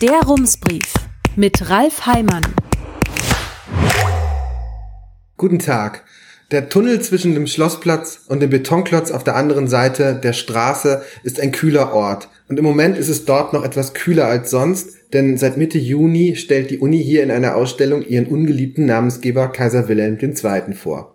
Der Rumsbrief mit Ralf Heimann. Guten Tag. Der Tunnel zwischen dem Schlossplatz und dem Betonklotz auf der anderen Seite der Straße ist ein kühler Ort. Und im Moment ist es dort noch etwas kühler als sonst, denn seit Mitte Juni stellt die Uni hier in einer Ausstellung ihren ungeliebten Namensgeber Kaiser Wilhelm II. vor.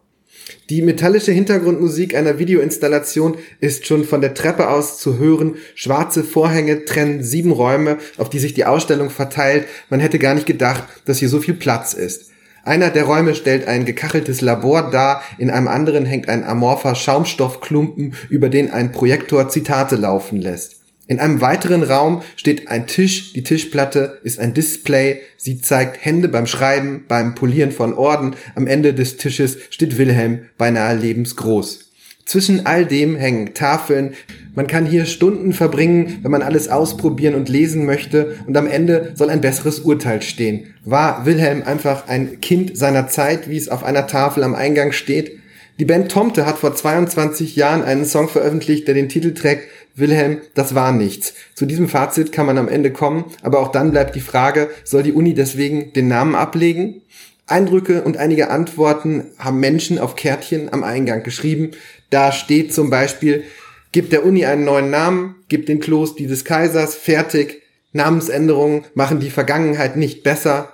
Die metallische Hintergrundmusik einer Videoinstallation ist schon von der Treppe aus zu hören. Schwarze Vorhänge trennen sieben Räume, auf die sich die Ausstellung verteilt. Man hätte gar nicht gedacht, dass hier so viel Platz ist. Einer der Räume stellt ein gekacheltes Labor dar, in einem anderen hängt ein amorpher Schaumstoffklumpen, über den ein Projektor Zitate laufen lässt. In einem weiteren Raum steht ein Tisch, die Tischplatte ist ein Display, sie zeigt Hände beim Schreiben, beim Polieren von Orden, am Ende des Tisches steht Wilhelm beinahe lebensgroß. Zwischen all dem hängen Tafeln. Man kann hier Stunden verbringen, wenn man alles ausprobieren und lesen möchte. Und am Ende soll ein besseres Urteil stehen. War Wilhelm einfach ein Kind seiner Zeit, wie es auf einer Tafel am Eingang steht? Die Band Tomte hat vor 22 Jahren einen Song veröffentlicht, der den Titel trägt Wilhelm, das war nichts. Zu diesem Fazit kann man am Ende kommen, aber auch dann bleibt die Frage, soll die Uni deswegen den Namen ablegen? Eindrücke und einige Antworten haben Menschen auf Kärtchen am Eingang geschrieben. Da steht zum Beispiel, gib der Uni einen neuen Namen, gib den Klos die des Kaisers, fertig. Namensänderungen machen die Vergangenheit nicht besser.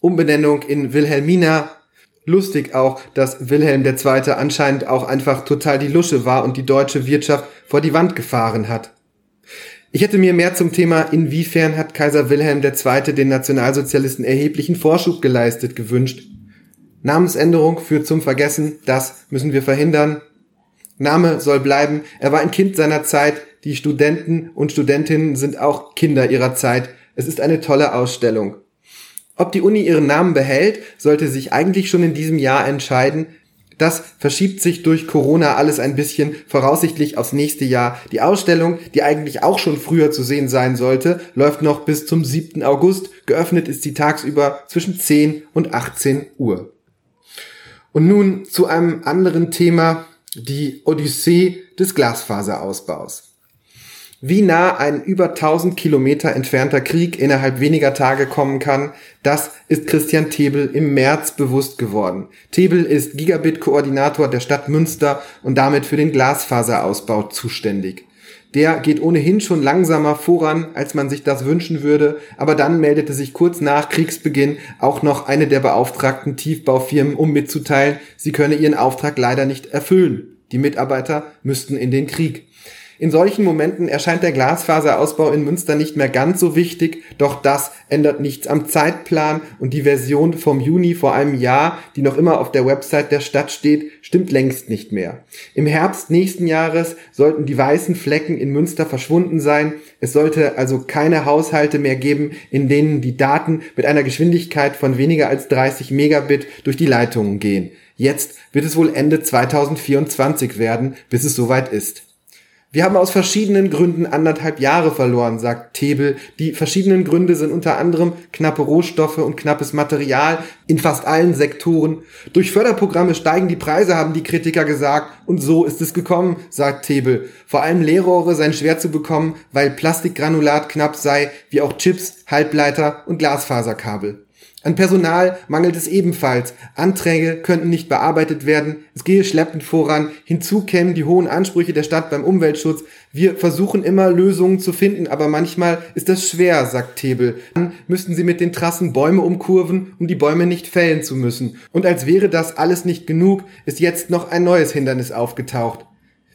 Umbenennung in Wilhelmina. Lustig auch, dass Wilhelm II. anscheinend auch einfach total die Lusche war und die deutsche Wirtschaft vor die Wand gefahren hat. Ich hätte mir mehr zum Thema, inwiefern hat Kaiser Wilhelm II. den Nationalsozialisten erheblichen Vorschub geleistet, gewünscht. Namensänderung führt zum Vergessen, das müssen wir verhindern. Name soll bleiben, er war ein Kind seiner Zeit, die Studenten und Studentinnen sind auch Kinder ihrer Zeit. Es ist eine tolle Ausstellung. Ob die Uni ihren Namen behält, sollte sich eigentlich schon in diesem Jahr entscheiden, das verschiebt sich durch Corona alles ein bisschen voraussichtlich aufs nächste Jahr. Die Ausstellung, die eigentlich auch schon früher zu sehen sein sollte, läuft noch bis zum 7. August. Geöffnet ist sie tagsüber zwischen 10 und 18 Uhr. Und nun zu einem anderen Thema, die Odyssee des Glasfaserausbaus. Wie nah ein über 1000 Kilometer entfernter Krieg innerhalb weniger Tage kommen kann, das ist Christian Tebel im März bewusst geworden. Tebel ist Gigabit-Koordinator der Stadt Münster und damit für den Glasfaserausbau zuständig. Der geht ohnehin schon langsamer voran, als man sich das wünschen würde, aber dann meldete sich kurz nach Kriegsbeginn auch noch eine der beauftragten Tiefbaufirmen, um mitzuteilen, sie könne ihren Auftrag leider nicht erfüllen. Die Mitarbeiter müssten in den Krieg. In solchen Momenten erscheint der Glasfaserausbau in Münster nicht mehr ganz so wichtig, doch das ändert nichts am Zeitplan und die Version vom Juni vor einem Jahr, die noch immer auf der Website der Stadt steht, stimmt längst nicht mehr. Im Herbst nächsten Jahres sollten die weißen Flecken in Münster verschwunden sein. Es sollte also keine Haushalte mehr geben, in denen die Daten mit einer Geschwindigkeit von weniger als 30 Megabit durch die Leitungen gehen. Jetzt wird es wohl Ende 2024 werden, bis es soweit ist. Wir haben aus verschiedenen Gründen anderthalb Jahre verloren, sagt Tebel. Die verschiedenen Gründe sind unter anderem knappe Rohstoffe und knappes Material in fast allen Sektoren. Durch Förderprogramme steigen die Preise, haben die Kritiker gesagt. Und so ist es gekommen, sagt Tebel. Vor allem Leerrohre seien schwer zu bekommen, weil Plastikgranulat knapp sei, wie auch Chips, Halbleiter und Glasfaserkabel. An Personal mangelt es ebenfalls. Anträge könnten nicht bearbeitet werden. Es gehe schleppend voran. Hinzu kämen die hohen Ansprüche der Stadt beim Umweltschutz. Wir versuchen immer Lösungen zu finden, aber manchmal ist das schwer, sagt Tebel. Dann müssten sie mit den Trassen Bäume umkurven, um die Bäume nicht fällen zu müssen. Und als wäre das alles nicht genug, ist jetzt noch ein neues Hindernis aufgetaucht.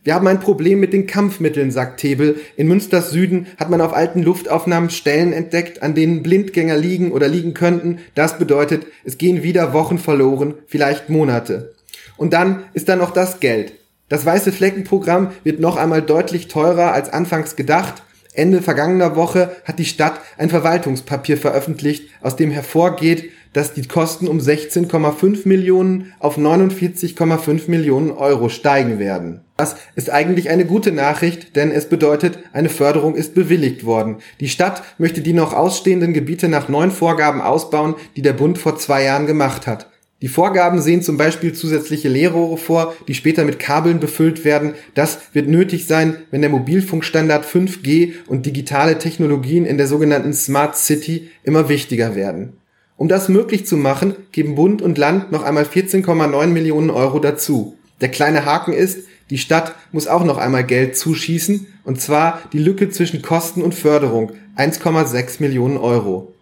Wir haben ein Problem mit den Kampfmitteln, sagt Tebel. In Münsters Süden hat man auf alten Luftaufnahmen Stellen entdeckt, an denen Blindgänger liegen oder liegen könnten. Das bedeutet, es gehen wieder Wochen verloren, vielleicht Monate. Und dann ist da noch das Geld. Das weiße Fleckenprogramm wird noch einmal deutlich teurer als anfangs gedacht. Ende vergangener Woche hat die Stadt ein Verwaltungspapier veröffentlicht, aus dem hervorgeht, dass die Kosten um 16,5 Millionen auf 49,5 Millionen Euro steigen werden. Das ist eigentlich eine gute Nachricht, denn es bedeutet, eine Förderung ist bewilligt worden. Die Stadt möchte die noch ausstehenden Gebiete nach neuen Vorgaben ausbauen, die der Bund vor zwei Jahren gemacht hat. Die Vorgaben sehen zum Beispiel zusätzliche Leerrohre vor, die später mit Kabeln befüllt werden. Das wird nötig sein, wenn der Mobilfunkstandard 5G und digitale Technologien in der sogenannten Smart City immer wichtiger werden. Um das möglich zu machen, geben Bund und Land noch einmal 14,9 Millionen Euro dazu. Der kleine Haken ist, die Stadt muss auch noch einmal Geld zuschießen, und zwar die Lücke zwischen Kosten und Förderung, 1,6 Millionen Euro.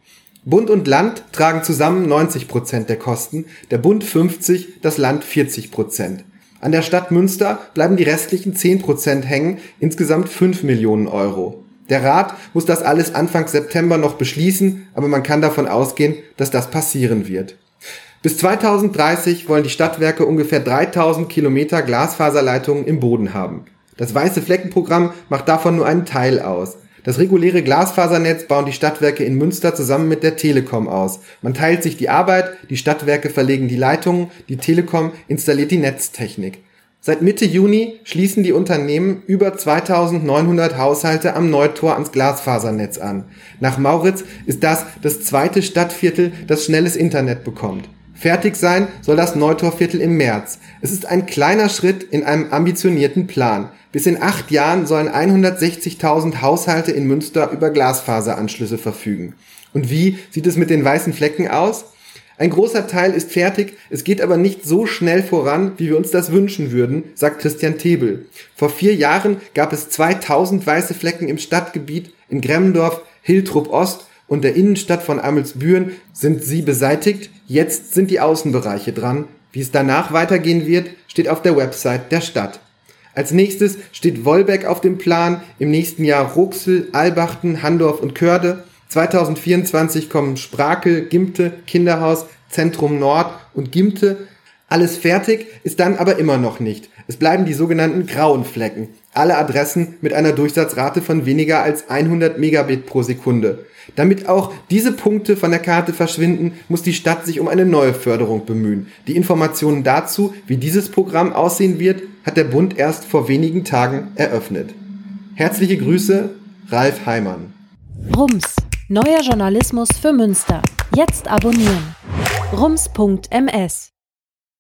Bund und Land tragen zusammen 90 Prozent der Kosten, der Bund 50, das Land 40 Prozent. An der Stadt Münster bleiben die restlichen 10 Prozent hängen, insgesamt 5 Millionen Euro. Der Rat muss das alles Anfang September noch beschließen, aber man kann davon ausgehen, dass das passieren wird. Bis 2030 wollen die Stadtwerke ungefähr 3000 Kilometer Glasfaserleitungen im Boden haben. Das Weiße Fleckenprogramm macht davon nur einen Teil aus. Das reguläre Glasfasernetz bauen die Stadtwerke in Münster zusammen mit der Telekom aus. Man teilt sich die Arbeit, die Stadtwerke verlegen die Leitungen, die Telekom installiert die Netztechnik. Seit Mitte Juni schließen die Unternehmen über 2900 Haushalte am Neutor ans Glasfasernetz an. Nach Mauritz ist das das zweite Stadtviertel, das schnelles Internet bekommt. Fertig sein soll das Neutorviertel im März. Es ist ein kleiner Schritt in einem ambitionierten Plan. Bis in acht Jahren sollen 160.000 Haushalte in Münster über Glasfaseranschlüsse verfügen. Und wie sieht es mit den weißen Flecken aus? Ein großer Teil ist fertig, es geht aber nicht so schnell voran, wie wir uns das wünschen würden, sagt Christian Tebel. Vor vier Jahren gab es 2000 weiße Flecken im Stadtgebiet in Gremmendorf, Hiltrup Ost und der Innenstadt von Amelsbüren sind sie beseitigt. Jetzt sind die Außenbereiche dran. Wie es danach weitergehen wird, steht auf der Website der Stadt. Als nächstes steht Wolbeck auf dem Plan, im nächsten Jahr Ruxel, Albachten, Handorf und Körde. 2024 kommen Sprakel, Gimte, Kinderhaus, Zentrum Nord und Gimte. Alles fertig ist dann aber immer noch nicht. Es bleiben die sogenannten grauen Flecken. Alle Adressen mit einer Durchsatzrate von weniger als 100 Megabit pro Sekunde. Damit auch diese Punkte von der Karte verschwinden, muss die Stadt sich um eine neue Förderung bemühen. Die Informationen dazu, wie dieses Programm aussehen wird, hat der Bund erst vor wenigen Tagen eröffnet. Herzliche Grüße, Ralf Heimann. Rums, neuer Journalismus für Münster. Jetzt abonnieren. rums.ms